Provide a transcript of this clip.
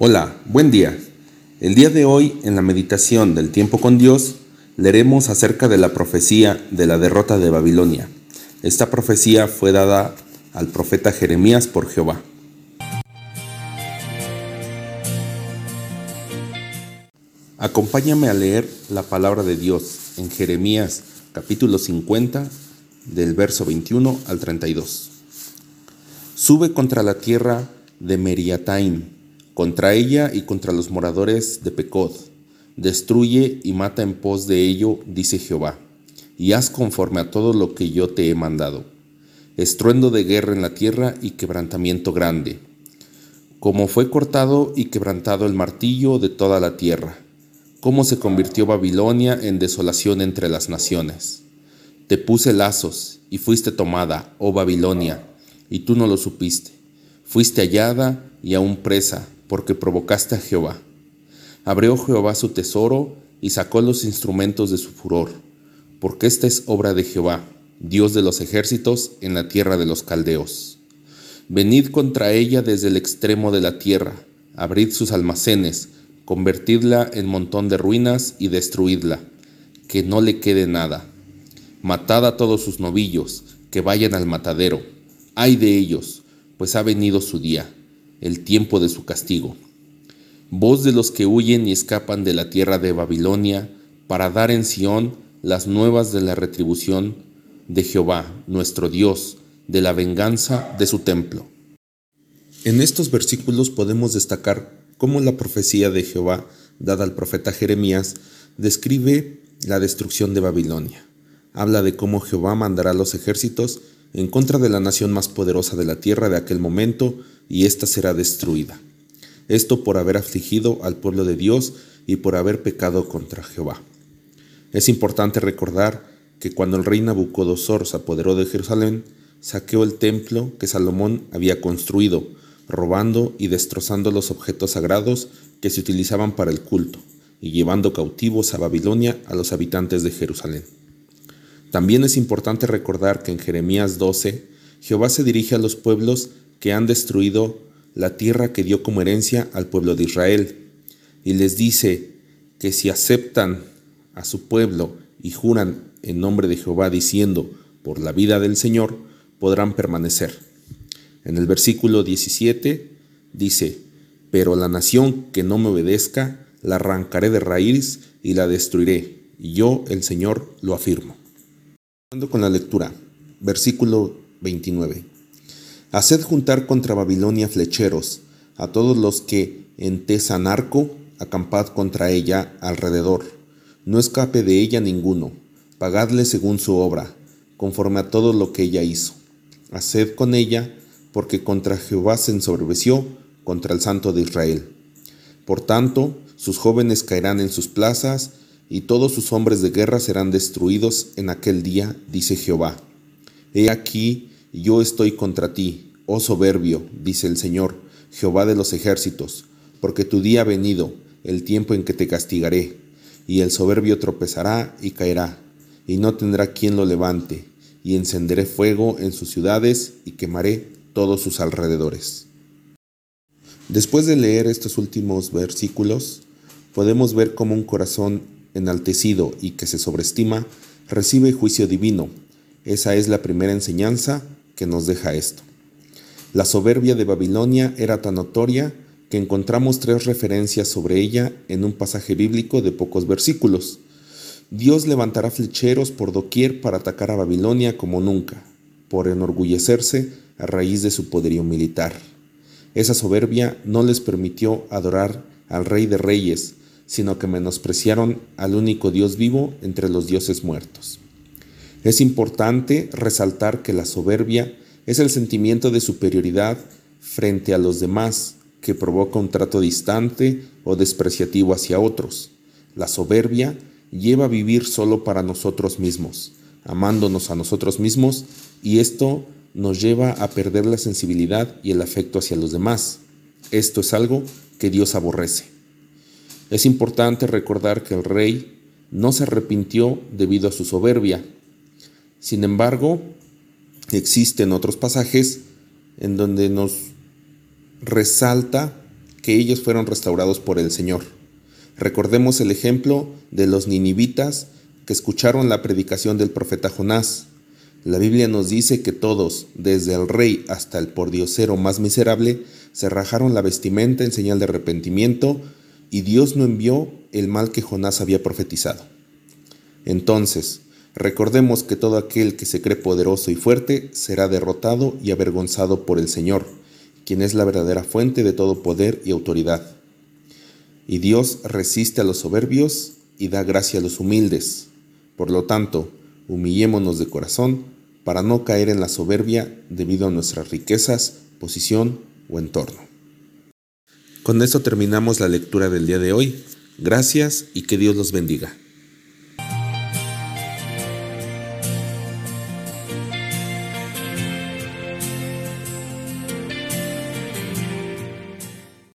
Hola, buen día. El día de hoy, en la meditación del tiempo con Dios, leeremos acerca de la profecía de la derrota de Babilonia. Esta profecía fue dada al profeta Jeremías por Jehová. Acompáñame a leer la palabra de Dios en Jeremías capítulo 50 del verso 21 al 32. Sube contra la tierra de Meriataim contra ella y contra los moradores de Pecod. Destruye y mata en pos de ello, dice Jehová, y haz conforme a todo lo que yo te he mandado. Estruendo de guerra en la tierra y quebrantamiento grande. Como fue cortado y quebrantado el martillo de toda la tierra, cómo se convirtió Babilonia en desolación entre las naciones. Te puse lazos y fuiste tomada, oh Babilonia, y tú no lo supiste. Fuiste hallada y aún presa, porque provocaste a Jehová. Abrió Jehová su tesoro y sacó los instrumentos de su furor, porque esta es obra de Jehová, Dios de los ejércitos, en la tierra de los caldeos. Venid contra ella desde el extremo de la tierra, abrid sus almacenes, convertidla en montón de ruinas y destruidla, que no le quede nada. Matad a todos sus novillos, que vayan al matadero. Ay de ellos, pues ha venido su día el tiempo de su castigo. Voz de los que huyen y escapan de la tierra de Babilonia, para dar en Sión las nuevas de la retribución de Jehová, nuestro Dios, de la venganza de su templo. En estos versículos podemos destacar cómo la profecía de Jehová, dada al profeta Jeremías, describe la destrucción de Babilonia. Habla de cómo Jehová mandará los ejércitos en contra de la nación más poderosa de la tierra de aquel momento, y ésta será destruida. Esto por haber afligido al pueblo de Dios y por haber pecado contra Jehová. Es importante recordar que cuando el rey Nabucodonosor se apoderó de Jerusalén, saqueó el templo que Salomón había construido, robando y destrozando los objetos sagrados que se utilizaban para el culto, y llevando cautivos a Babilonia a los habitantes de Jerusalén. También es importante recordar que en Jeremías 12, Jehová se dirige a los pueblos que han destruido la tierra que dio como herencia al pueblo de Israel, y les dice que si aceptan a su pueblo y juran en nombre de Jehová diciendo, por la vida del Señor, podrán permanecer. En el versículo 17 dice, pero la nación que no me obedezca, la arrancaré de raíz y la destruiré, y yo, el Señor, lo afirmo. Con la lectura, versículo 29. Haced juntar contra Babilonia flecheros, a todos los que en Tesanarco acampad contra ella alrededor. No escape de ella ninguno. Pagadle según su obra, conforme a todo lo que ella hizo. Haced con ella, porque contra Jehová se ensoberbeció, contra el Santo de Israel. Por tanto, sus jóvenes caerán en sus plazas, y todos sus hombres de guerra serán destruidos en aquel día, dice Jehová. He aquí, yo estoy contra ti, oh soberbio, dice el Señor, Jehová de los ejércitos, porque tu día ha venido, el tiempo en que te castigaré, y el soberbio tropezará y caerá, y no tendrá quien lo levante, y encenderé fuego en sus ciudades y quemaré todos sus alrededores. Después de leer estos últimos versículos, podemos ver cómo un corazón enaltecido y que se sobreestima, recibe juicio divino. Esa es la primera enseñanza que nos deja esto. La soberbia de Babilonia era tan notoria que encontramos tres referencias sobre ella en un pasaje bíblico de pocos versículos. Dios levantará flecheros por doquier para atacar a Babilonia como nunca, por enorgullecerse a raíz de su poderío militar. Esa soberbia no les permitió adorar al Rey de Reyes, sino que menospreciaron al único Dios vivo entre los dioses muertos. Es importante resaltar que la soberbia es el sentimiento de superioridad frente a los demás que provoca un trato distante o despreciativo hacia otros. La soberbia lleva a vivir solo para nosotros mismos, amándonos a nosotros mismos, y esto nos lleva a perder la sensibilidad y el afecto hacia los demás. Esto es algo que Dios aborrece. Es importante recordar que el rey no se arrepintió debido a su soberbia. Sin embargo, existen otros pasajes en donde nos resalta que ellos fueron restaurados por el Señor. Recordemos el ejemplo de los ninivitas que escucharon la predicación del profeta Jonás. La Biblia nos dice que todos, desde el rey hasta el pordiosero más miserable, se rajaron la vestimenta en señal de arrepentimiento y Dios no envió el mal que Jonás había profetizado. Entonces, recordemos que todo aquel que se cree poderoso y fuerte será derrotado y avergonzado por el Señor, quien es la verdadera fuente de todo poder y autoridad. Y Dios resiste a los soberbios y da gracia a los humildes. Por lo tanto, humillémonos de corazón para no caer en la soberbia debido a nuestras riquezas, posición o entorno. Con esto terminamos la lectura del día de hoy. Gracias y que Dios los bendiga.